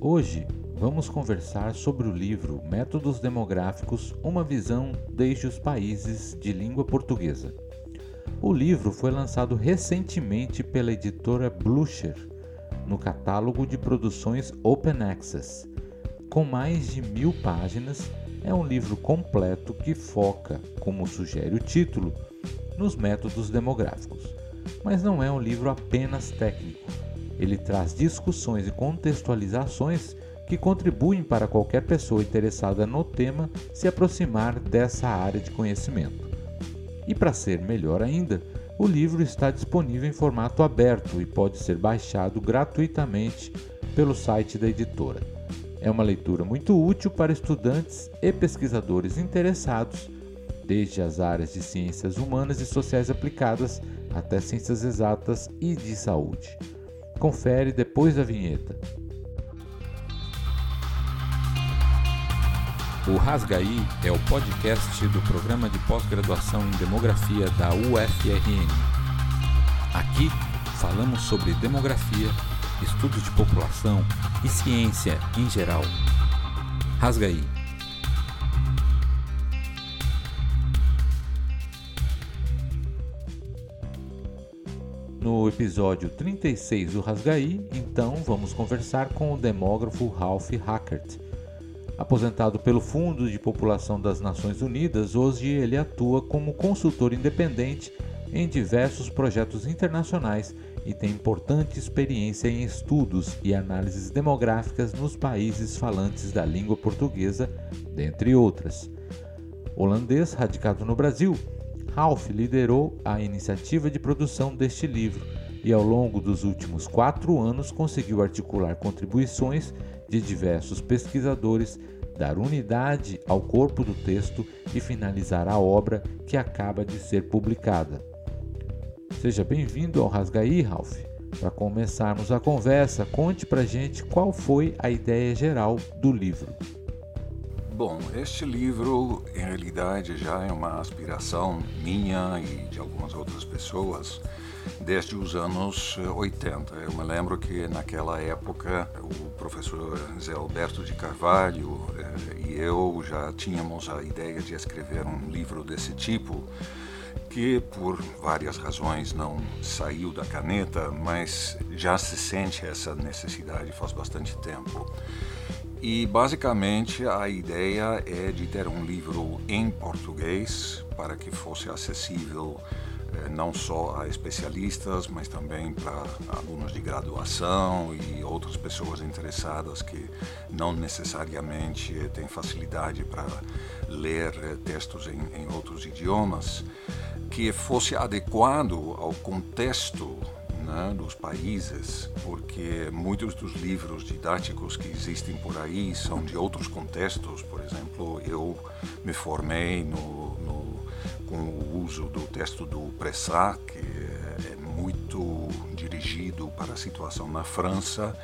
Hoje vamos conversar sobre o livro Métodos Demográficos Uma Visão desde os Países de Língua Portuguesa. O livro foi lançado recentemente pela editora Blucher no catálogo de produções Open Access. Com mais de mil páginas, é um livro completo que foca, como sugere o título, nos métodos demográficos. Mas não é um livro apenas técnico. Ele traz discussões e contextualizações que contribuem para qualquer pessoa interessada no tema se aproximar dessa área de conhecimento. E para ser melhor ainda, o livro está disponível em formato aberto e pode ser baixado gratuitamente pelo site da editora. É uma leitura muito útil para estudantes e pesquisadores interessados, desde as áreas de ciências humanas e sociais aplicadas até ciências exatas e de saúde. Confere depois da vinheta. O Rasgaí é o podcast do programa de pós-graduação em demografia da UFRN. Aqui falamos sobre demografia, estudos de população e ciência em geral. Rasgaí. No episódio 36 do Rasgaí, então vamos conversar com o demógrafo Ralph Hackert. Aposentado pelo Fundo de População das Nações Unidas, hoje ele atua como consultor independente em diversos projetos internacionais e tem importante experiência em estudos e análises demográficas nos países falantes da língua portuguesa, dentre outras. Holandês radicado no Brasil, Ralph liderou a iniciativa de produção deste livro e, ao longo dos últimos quatro anos, conseguiu articular contribuições de diversos pesquisadores, dar unidade ao corpo do texto e finalizar a obra que acaba de ser publicada. Seja bem-vindo ao Rasgaí, Ralph. Para começarmos a conversa, conte para gente qual foi a ideia geral do livro. Bom, este livro em realidade já é uma aspiração minha e de algumas outras pessoas desde os anos 80. Eu me lembro que naquela época o professor Zé Alberto de Carvalho eh, e eu já tínhamos a ideia de escrever um livro desse tipo que por várias razões não saiu da caneta, mas já se sente essa necessidade faz bastante tempo. E basicamente a ideia é de ter um livro em português para que fosse acessível eh, não só a especialistas, mas também para alunos de graduação e outras pessoas interessadas que não necessariamente têm facilidade para ler eh, textos em, em outros idiomas que fosse adequado ao contexto né, dos países, porque muitos dos livros didáticos que existem por aí são de outros contextos. Por exemplo, eu me formei no, no, com o uso do texto do Pressat, que é muito dirigido para a situação na França,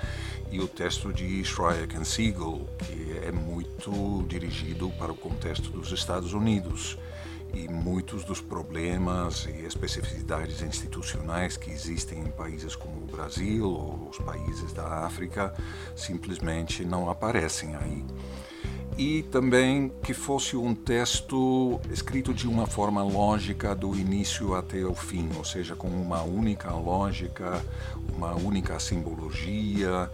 e o texto de Schreier and Siegel, que é muito dirigido para o contexto dos Estados Unidos e muitos dos problemas e especificidades institucionais que existem em países como o Brasil ou os países da África simplesmente não aparecem aí. E também que fosse um texto escrito de uma forma lógica do início até o fim, ou seja, com uma única lógica, uma única simbologia,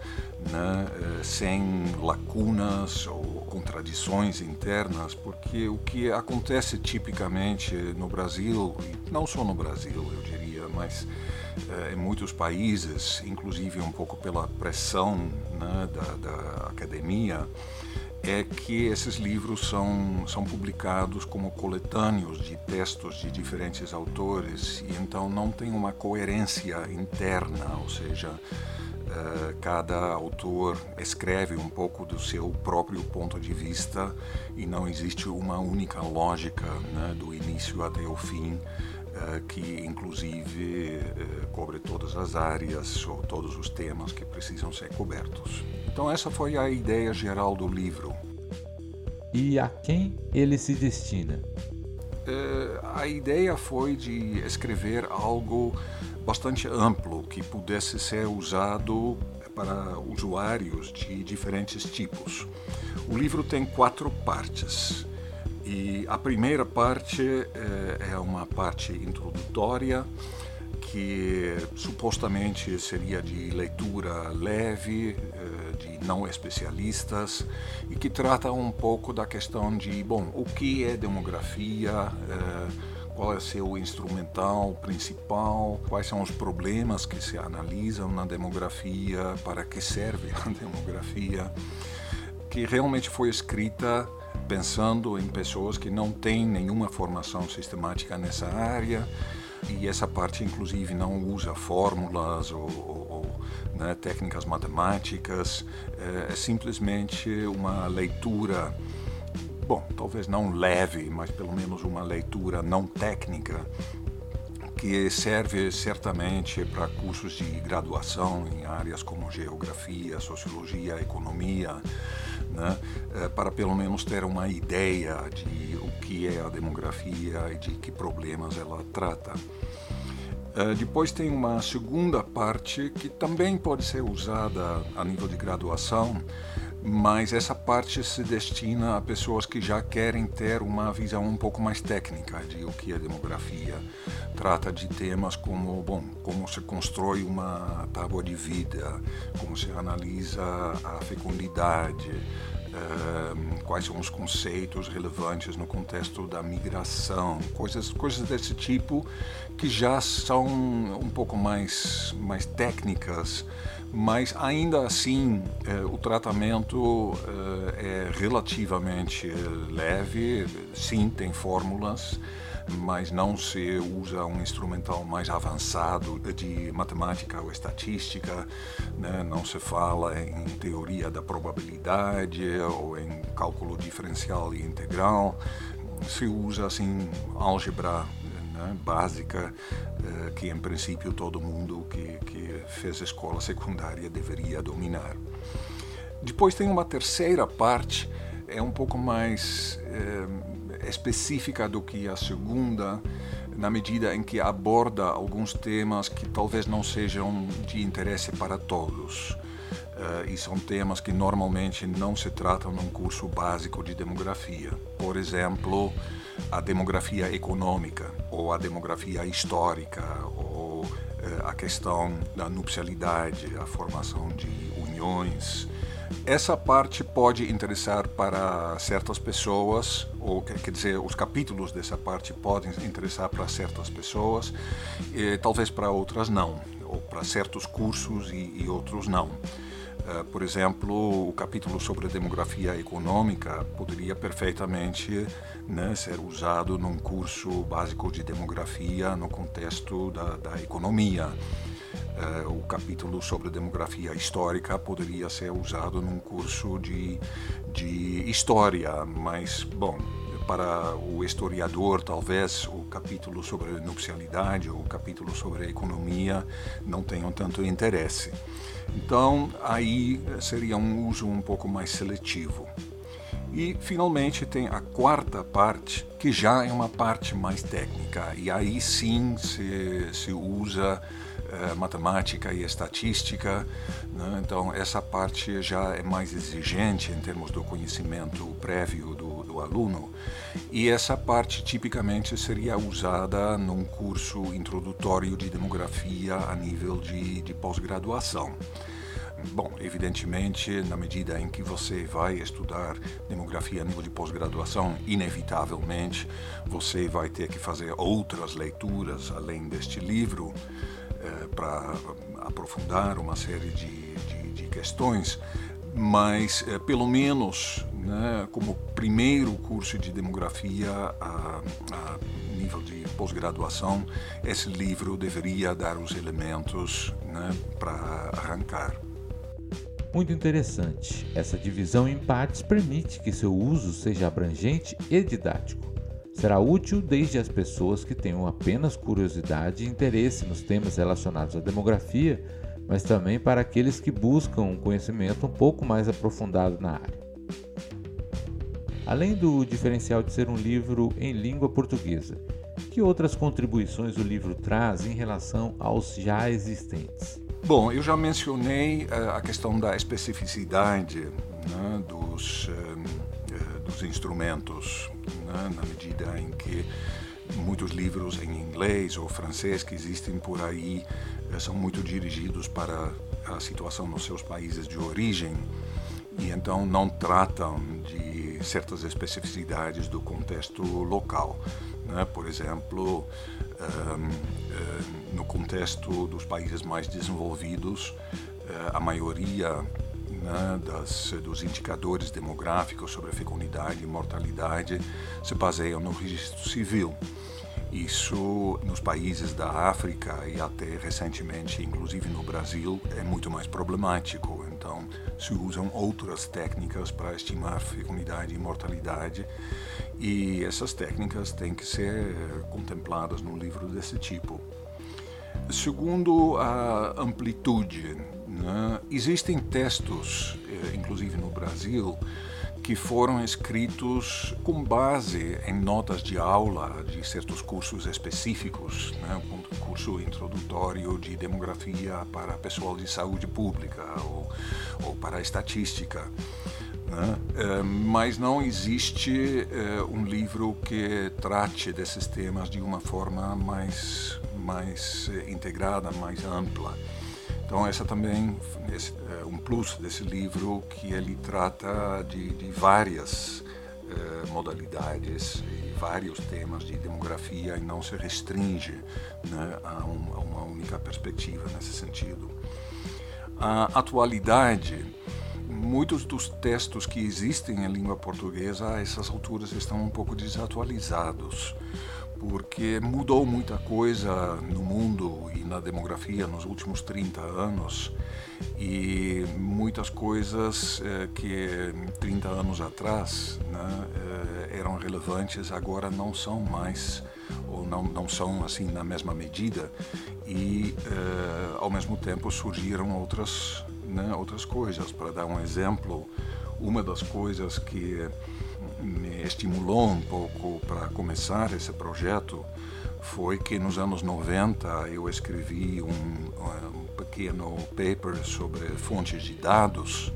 né, eh, sem lacunas ou contradições internas, porque o que acontece tipicamente no Brasil, e não só no Brasil, eu diria, mas eh, em muitos países, inclusive um pouco pela pressão né, da, da academia, é que esses livros são, são publicados como coletâneos de textos de diferentes autores e então não tem uma coerência interna, ou seja, uh, cada autor escreve um pouco do seu próprio ponto de vista e não existe uma única lógica né, do início até o fim uh, que inclusive uh, cobre todas as áreas ou todos os temas que precisam ser cobertos. Então essa foi a ideia geral do livro. E a quem ele se destina? a ideia foi de escrever algo bastante amplo que pudesse ser usado para usuários de diferentes tipos. O livro tem quatro partes. E a primeira parte é, é uma parte introdutória que supostamente seria de leitura leve, eh, de não especialistas, e que trata um pouco da questão de, bom, o que é demografia, eh, qual é seu instrumental principal, quais são os problemas que se analisam na demografia, para que serve a demografia, que realmente foi escrita pensando em pessoas que não têm nenhuma formação sistemática nessa área e essa parte inclusive não usa fórmulas ou, ou, ou né, técnicas matemáticas, é, é simplesmente uma leitura, bom, talvez não leve, mas pelo menos uma leitura não técnica que serve certamente para cursos de graduação em áreas como geografia, sociologia, economia, né, é, para pelo menos ter uma ideia de o que é a demografia e de que problemas ela trata. É, depois tem uma segunda parte que também pode ser usada a nível de graduação, mas essa parte se destina a pessoas que já querem ter uma visão um pouco mais técnica de o que é demografia. Trata de temas como, bom, como se constrói uma tábua de vida, como se analisa a fecundidade, uh, quais são os conceitos relevantes no contexto da migração, coisas, coisas desse tipo que já são um pouco mais, mais técnicas, mas ainda assim eh, o tratamento eh, é relativamente leve, sim, tem fórmulas, mas não se usa um instrumental mais avançado de matemática ou estatística, né? não se fala em teoria da probabilidade ou em cálculo diferencial e integral, se usa assim álgebra né, básica, eh, que em princípio todo mundo que, que fez escola secundária deveria dominar. Depois tem uma terceira parte, é um pouco mais é, específica do que a segunda, na medida em que aborda alguns temas que talvez não sejam de interesse para todos. Uh, e são temas que normalmente não se tratam num curso básico de demografia. Por exemplo, a demografia econômica, ou a demografia histórica, ou uh, a questão da nupcialidade, a formação de uniões. Essa parte pode interessar para certas pessoas, ou quer dizer, os capítulos dessa parte podem interessar para certas pessoas, e talvez para outras não, ou para certos cursos e, e outros não. Eh, por exemplo, o capítulo sobre a demografia econômica poderia perfeitamente né, ser usado num curso básico de demografia no contexto da, da economia. Uh, o capítulo sobre demografia histórica poderia ser usado num curso de, de história, mas, bom, para o historiador, talvez o capítulo sobre nupcialidade ou o capítulo sobre economia não tenham tanto interesse. Então, aí seria um uso um pouco mais seletivo. E, finalmente, tem a quarta parte, que já é uma parte mais técnica, e aí sim se, se usa eh, matemática e estatística. Né? Então, essa parte já é mais exigente em termos do conhecimento prévio do, do aluno, e essa parte tipicamente seria usada num curso introdutório de demografia a nível de, de pós-graduação. Bom, evidentemente, na medida em que você vai estudar demografia a nível de pós-graduação, inevitavelmente você vai ter que fazer outras leituras além deste livro eh, para aprofundar uma série de, de, de questões, mas eh, pelo menos né, como primeiro curso de demografia a, a nível de pós-graduação, esse livro deveria dar os elementos né, para arrancar. Muito interessante. Essa divisão em partes permite que seu uso seja abrangente e didático. Será útil desde as pessoas que tenham apenas curiosidade e interesse nos temas relacionados à demografia, mas também para aqueles que buscam um conhecimento um pouco mais aprofundado na área. Além do diferencial de ser um livro em língua portuguesa, que outras contribuições o livro traz em relação aos já existentes? Bom, eu já mencionei uh, a questão da especificidade né, dos, uh, dos instrumentos, né, na medida em que muitos livros em inglês ou francês que existem por aí uh, são muito dirigidos para a situação nos seus países de origem e então não tratam de certas especificidades do contexto local. Né? Por exemplo, um, um, no contexto dos países mais desenvolvidos, uh, a maioria né, das, dos indicadores demográficos sobre a fecundidade e mortalidade se baseiam no registro civil. Isso nos países da África e até recentemente, inclusive no Brasil, é muito mais problemático. Então, se usam outras técnicas para estimar fecundidade e mortalidade, e essas técnicas têm que ser contempladas num livro desse tipo. Segundo a amplitude, né, existem textos, eh, inclusive no Brasil, que foram escritos com base em notas de aula de certos cursos específicos, né? um curso introdutório de demografia para pessoal de saúde pública ou, ou para estatística. Né? É, mas não existe é, um livro que trate desses temas de uma forma mais, mais integrada, mais ampla. Então essa também esse, é um plus desse livro que ele trata de, de várias é, modalidades e vários temas de demografia e não se restringe né, a, um, a uma única perspectiva nesse sentido. A atualidade muitos dos textos que existem em língua portuguesa a essas alturas estão um pouco desatualizados porque mudou muita coisa no mundo e na demografia nos últimos 30 anos. E muitas coisas eh, que 30 anos atrás né, eh, eram relevantes agora não são mais ou não, não são assim na mesma medida. E eh, ao mesmo tempo surgiram outras né, outras coisas. Para dar um exemplo uma das coisas que me estimulou um pouco para começar esse projeto foi que nos anos 90 eu escrevi um, um pequeno paper sobre fontes de dados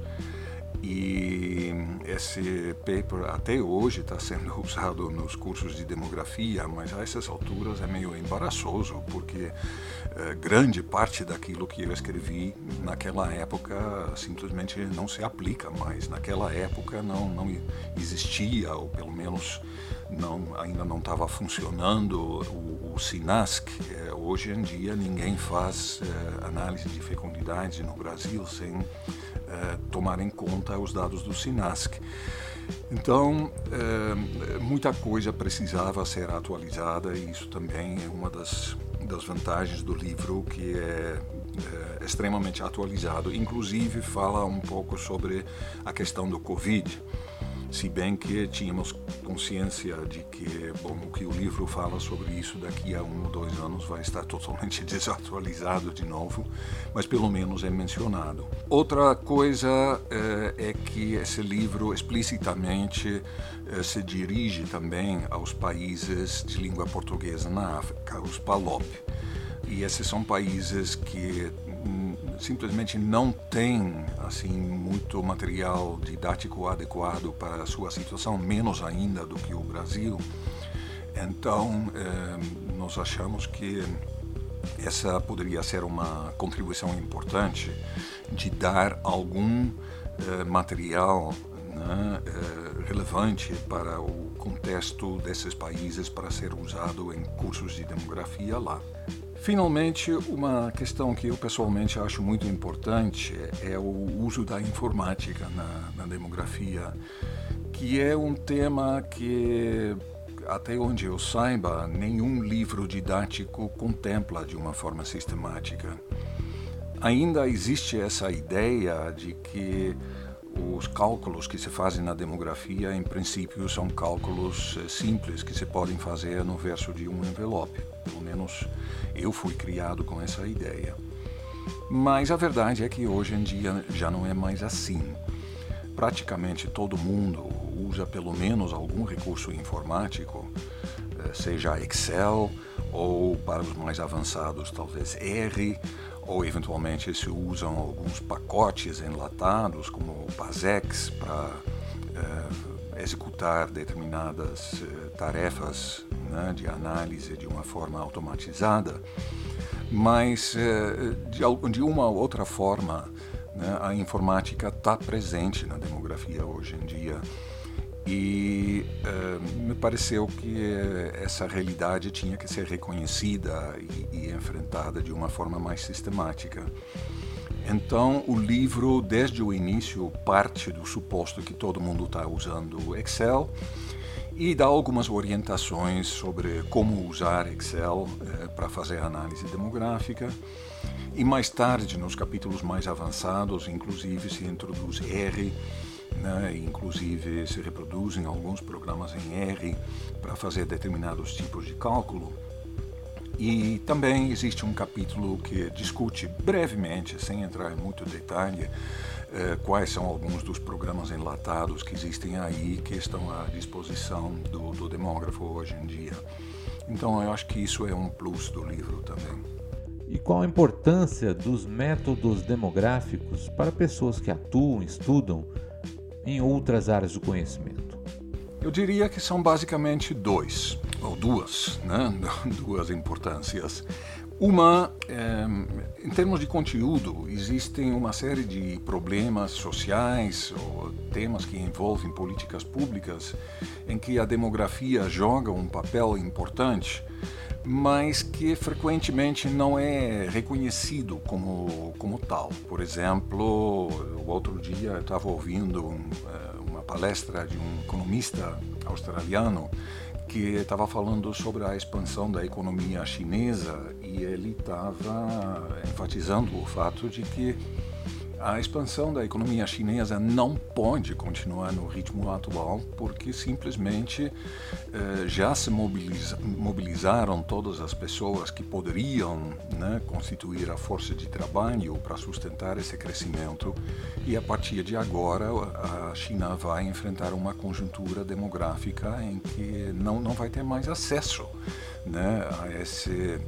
e esse paper até hoje está sendo usado nos cursos de demografia, mas a essas alturas é meio embaraçoso, porque eh, grande parte daquilo que eu escrevi naquela época simplesmente não se aplica mais. Naquela época não, não existia, ou pelo menos não, ainda não estava funcionando o, o SINASC. Eh, hoje em dia ninguém faz eh, análise de fecundidade no Brasil sem eh, tomar em conta os dados do SINASC. Então, eh, muita coisa precisava ser atualizada e isso também é uma das, das vantagens do livro, que é, é extremamente atualizado. Inclusive, fala um pouco sobre a questão do Covid se bem que tínhamos consciência de que bom, o que o livro fala sobre isso daqui a um ou dois anos vai estar totalmente desatualizado de novo, mas pelo menos é mencionado. Outra coisa é, é que esse livro explicitamente é, se dirige também aos países de língua portuguesa na África, os PALOP. E esses são países que simplesmente não tem assim muito material didático adequado para a sua situação, menos ainda do que o Brasil. Então, eh, nós achamos que essa poderia ser uma contribuição importante de dar algum eh, material né, eh, relevante para o contexto desses países para ser usado em cursos de demografia lá. Finalmente, uma questão que eu pessoalmente acho muito importante é o uso da informática na, na demografia, que é um tema que, até onde eu saiba, nenhum livro didático contempla de uma forma sistemática. Ainda existe essa ideia de que os cálculos que se fazem na demografia, em princípio, são cálculos eh, simples que se podem fazer no verso de um envelope. Pelo menos eu fui criado com essa ideia. Mas a verdade é que hoje em dia já não é mais assim. Praticamente todo mundo usa pelo menos algum recurso informático, eh, seja Excel ou para os mais avançados talvez R ou eventualmente se usam alguns pacotes enlatados, como PASEX, para uh, executar determinadas uh, tarefas né, de análise de uma forma automatizada, mas de, de uma ou outra forma né, a informática está presente na demografia hoje em dia e uh, me pareceu que essa realidade tinha que ser reconhecida e, e, enfrentada de uma forma mais sistemática. Então, o livro, desde o início, parte do suposto que todo mundo está usando Excel e dá algumas orientações sobre como usar Excel uh, para fazer análise demográfica. E mais tarde, nos capítulos mais avançados, inclusive se introduz R né? inclusive se reproduzem alguns programas em R para fazer determinados tipos de cálculo. E também existe um capítulo que discute brevemente, sem entrar em muito detalhe, eh, quais são alguns dos programas enlatados que existem aí, que estão à disposição do, do demógrafo hoje em dia. Então eu acho que isso é um plus do livro também. E qual a importância dos métodos demográficos para pessoas que atuam, estudam em outras áreas do conhecimento? Eu diria que são basicamente dois, ou duas, né? duas importâncias. Uma, é, em termos de conteúdo, existem uma série de problemas sociais ou temas que envolvem políticas públicas em que a demografia joga um papel importante, mas que frequentemente não é reconhecido como, como tal. Por exemplo, o outro dia eu estava ouvindo um, eh, uma palestra de um economista australiano que estava falando sobre a expansão da economia chinesa e ele estava enfatizando o fato de que a expansão da economia chinesa não pode continuar no ritmo atual, porque simplesmente eh, já se mobiliza, mobilizaram todas as pessoas que poderiam né, constituir a força de trabalho para sustentar esse crescimento, e a partir de agora a China vai enfrentar uma conjuntura demográfica em que não, não vai ter mais acesso né, a, esse,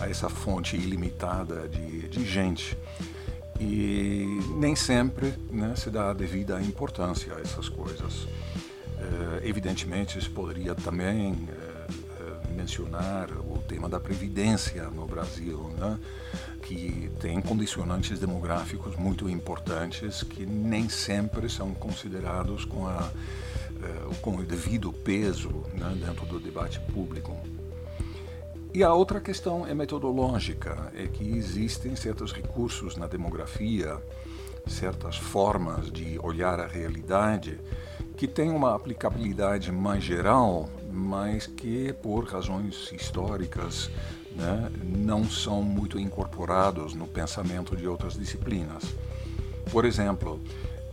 a essa fonte ilimitada de, de gente e nem sempre né, se dá a devida importância a essas coisas. É, evidentemente, se poderia também é, mencionar o tema da previdência no Brasil, né, que tem condicionantes demográficos muito importantes que nem sempre são considerados com, a, com o devido peso né, dentro do debate público. E a outra questão é metodológica, é que existem certos recursos na demografia, certas formas de olhar a realidade que têm uma aplicabilidade mais geral, mas que por razões históricas né, não são muito incorporados no pensamento de outras disciplinas. Por exemplo,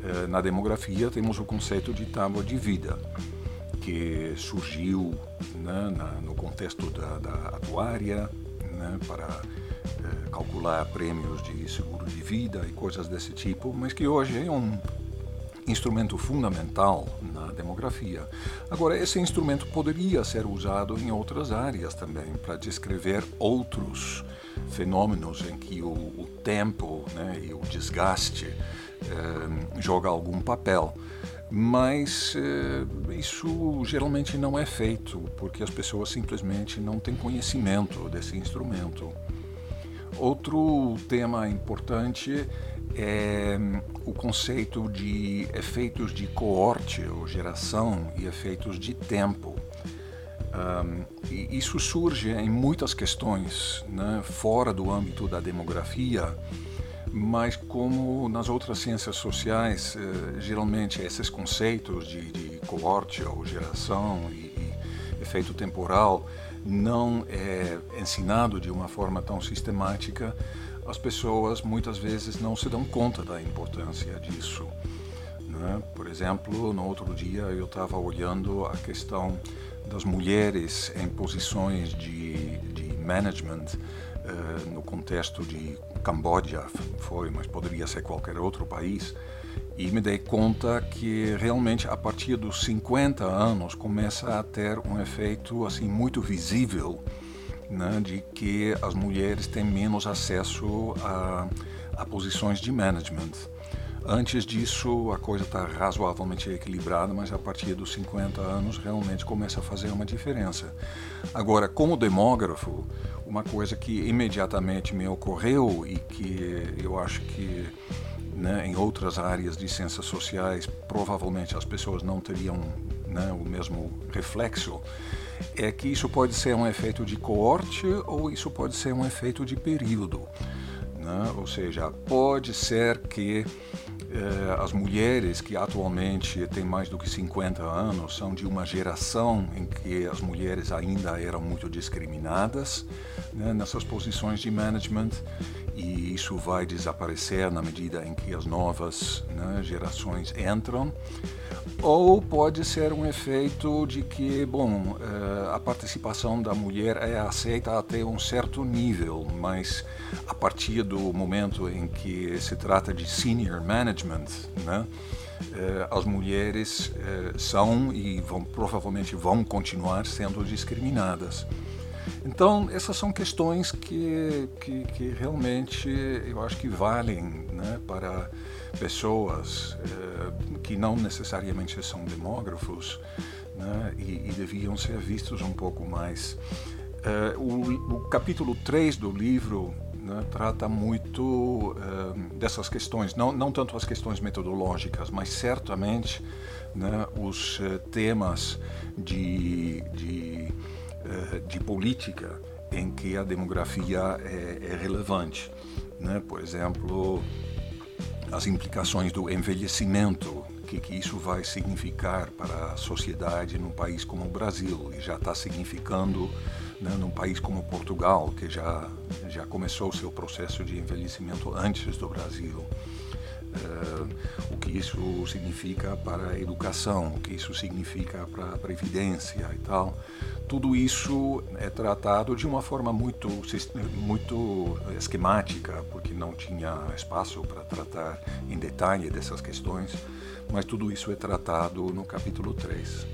eh, na demografia temos o conceito de tábua de vida que surgiu né, na, no contexto da, da atuária né, para eh, calcular prêmios de seguro de vida e coisas desse tipo, mas que hoje é um instrumento fundamental na demografia. Agora, esse instrumento poderia ser usado em outras áreas também, para descrever outros fenômenos em que o, o tempo né, e o desgaste eh, joga algum papel mas eh, isso geralmente não é feito porque as pessoas simplesmente não têm conhecimento desse instrumento. Outro tema importante é o conceito de efeitos de coorte ou geração e efeitos de tempo. Um, e isso surge em muitas questões né, fora do âmbito da demografia mas como nas outras ciências sociais, eh, geralmente esses conceitos de, de coorte ou geração e, e, efeito temporal não é ensinado de uma forma tão sistemática, as pessoas muitas vezes não se dão conta da importância disso. Né? Por exemplo, no outro dia eu estava olhando a questão das mulheres em posições de, de management uh, no contexto de Camboja foi, mas poderia ser qualquer outro país, e me dei conta que realmente a partir dos 50 anos começa a ter um efeito assim muito visível né, de que as mulheres têm menos acesso a, a posições de management. Antes disso, a coisa está razoavelmente equilibrada, mas a partir dos 50 anos realmente começa a fazer uma diferença. Agora, como demógrafo, uma coisa que imediatamente me ocorreu e que eu acho que né, em outras áreas de ciências sociais provavelmente as pessoas não teriam né, o mesmo reflexo, é que isso pode ser um efeito de coorte ou isso pode ser um efeito de período. Né? Ou seja, pode ser que eh, as mulheres que atualmente têm mais do que 50 anos são de uma geração em que as mulheres ainda eram muito discriminadas né, nessas posições de management e isso vai desaparecer na medida em que as novas né, gerações entram. Ou pode ser um efeito de que, bom, eh, a participação da mulher é aceita até um certo nível, mas a partir do momento em que se trata de senior management, né, eh, as mulheres eh, são e vão, provavelmente vão continuar sendo discriminadas. Então, essas são questões que, que, que realmente eu acho que valem né, para pessoas eh, que não necessariamente são demógrafos né, e, e, deviam ser vistos um pouco mais. Eh, o, o, capítulo 3 do livro né, trata muito eh, dessas questões, não, não tanto as questões metodológicas, mas certamente né, os eh, temas de, de de política em que a demografia é, é relevante. Né? Por exemplo, as implicações do envelhecimento, o que, que isso vai significar para a sociedade num país como o Brasil, e já está significando né, num país como Portugal, que já, já começou o seu processo de envelhecimento antes do Brasil. Uh, o que isso significa para a educação, o que isso significa para a previdência e tal. Tudo isso é tratado de uma forma muito, muito esquemática, porque não tinha espaço para tratar em detalhe dessas questões, mas tudo isso é tratado no capítulo 3.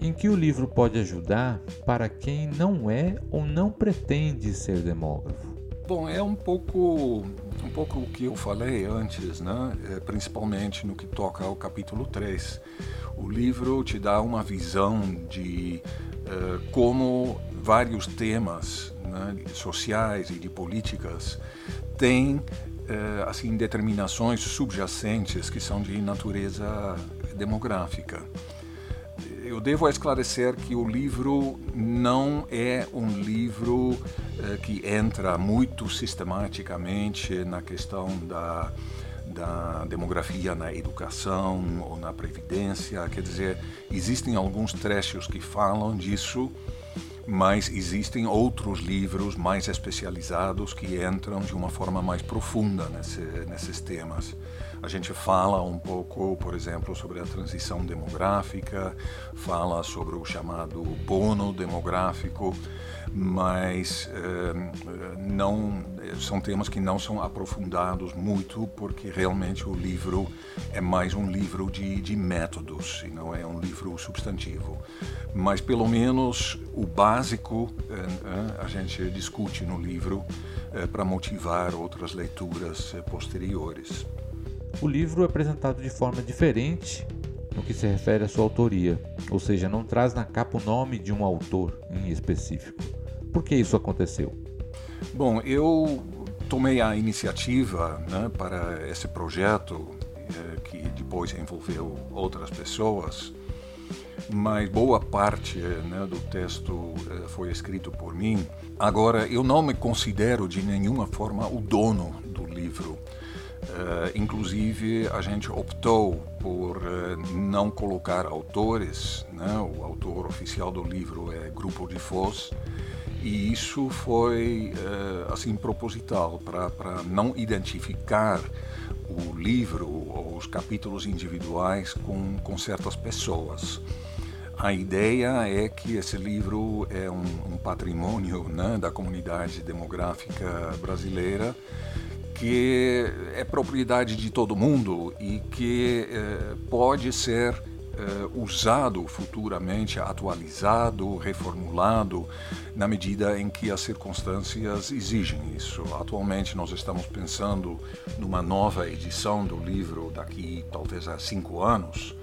Em que o livro pode ajudar para quem não é ou não pretende ser demógrafo? Bom, é um pouco, um pouco o que eu falei antes, né? É, principalmente no que toca ao capítulo 3. O livro te dá uma visão de uh, como vários temas né, sociais e de políticas têm uh, assim, determinações subjacentes que são de natureza demográfica eu devo esclarecer que o livro não é um livro eh, que entra muito sistematicamente na questão da, da demografia na educação ou na previdência. Quer dizer, existem alguns trechos que falam disso, mas existem outros livros mais especializados que entram de uma forma mais profunda nesse, nesses temas. A gente fala um pouco, por exemplo, sobre a transição demográfica, fala sobre o chamado bono demográfico, mas eh, não são temas que não são aprofundados muito, porque realmente o livro é mais um livro de, de métodos e não é um livro substantivo. Mas pelo menos o básico eh, eh, a gente discute no livro para motivar outras leituras posteriores. O livro é apresentado de forma diferente no que se refere à sua autoria, ou seja, não traz na capa o nome de um autor em específico. Por que isso aconteceu? Bom, eu tomei a iniciativa né, para esse projeto, eh, que depois envolveu outras pessoas, mas boa parte né, do texto eh, foi escrito por mim. Agora, eu não me considero de nenhuma forma o dono do livro. Uh, inclusive, a gente optou por uh, não colocar autores, né? o autor oficial do livro é Grupo de Foz, e isso foi uh, assim proposital para não identificar o livro ou os capítulos individuais com, com certas pessoas. A ideia é que esse livro é um, um patrimônio né, da comunidade demográfica brasileira que é propriedade de todo mundo e que eh, pode ser uh, usado futuramente, atualizado, reformulado, na medida em que as circunstâncias exigem isso. Atualmente nós estamos pensando numa nova edição do livro daqui talvez a cinco anos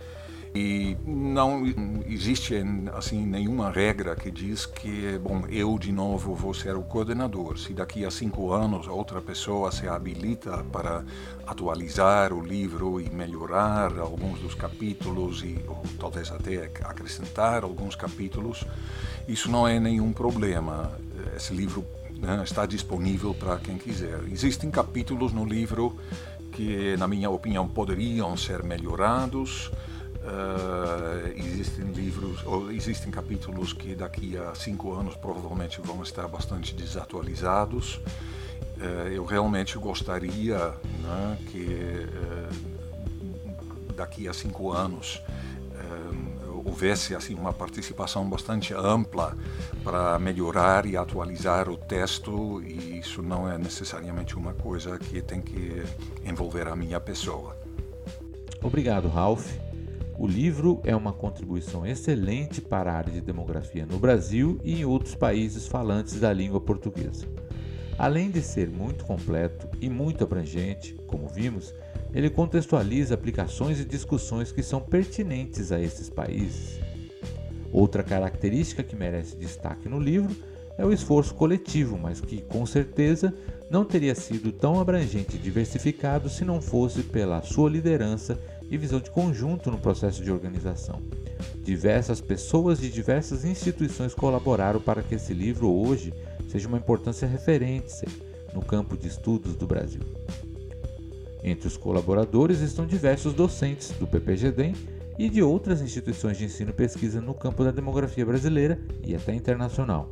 e não existe assim nenhuma regra que diz que bom eu de novo vou ser o coordenador. Se daqui a cinco anos outra pessoa se habilita para atualizar o livro e melhorar alguns dos capítulos e ou, talvez até acrescentar alguns capítulos, isso não é nenhum problema. Esse livro né, está disponível para quem quiser. Existem capítulos no livro que, na minha opinião, poderiam ser melhorados. Uh, existem livros, ou existem capítulos que daqui a cinco anos provavelmente vão estar bastante desatualizados. Uh, eu realmente gostaria né, que uh, daqui a cinco anos houvesse assim uma participação bastante ampla para melhorar e atualizar o texto e isso não é necessariamente uma coisa que tem que envolver a minha pessoa. Obrigado, Ralph. O livro é uma contribuição excelente para a área de demografia no Brasil e em outros países falantes da língua portuguesa. Além de ser muito completo e muito abrangente, como vimos, ele contextualiza aplicações e discussões que são pertinentes a esses países. Outra característica que merece destaque no livro é o esforço coletivo, mas que com certeza não teria sido tão abrangente e diversificado se não fosse pela sua liderança e visão de conjunto no processo de organização. Diversas pessoas de diversas instituições colaboraram para que esse livro hoje seja uma importância referência no campo de estudos do Brasil. Entre os colaboradores estão diversos docentes do PPGDEM e de outras instituições de ensino e pesquisa no campo da demografia brasileira e até internacional.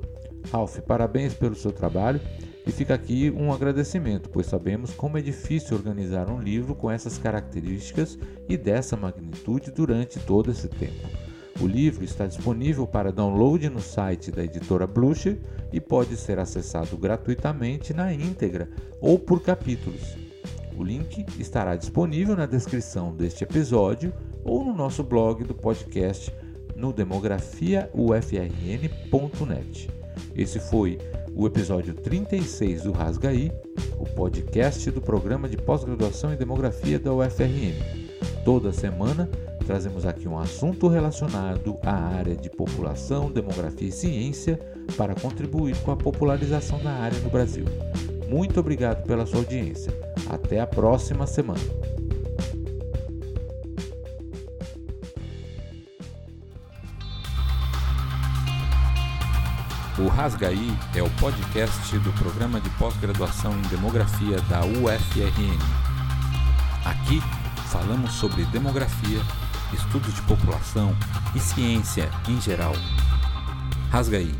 Ralph, parabéns pelo seu trabalho e fica aqui um agradecimento, pois sabemos como é difícil organizar um livro com essas características e dessa magnitude durante todo esse tempo. O livro está disponível para download no site da editora Blucher e pode ser acessado gratuitamente na íntegra ou por capítulos. O link estará disponível na descrição deste episódio ou no nosso blog do podcast no demografiaufrn.net. Esse foi o episódio 36 do Rasgaí, o podcast do programa de pós-graduação em demografia da UFRN. Toda semana trazemos aqui um assunto relacionado à área de população, demografia e ciência para contribuir com a popularização da área no Brasil. Muito obrigado pela sua audiência. Até a próxima semana. O Rasgaí é o podcast do programa de pós-graduação em demografia da UFRN. Aqui falamos sobre demografia, estudos de população e ciência em geral. Rasgaí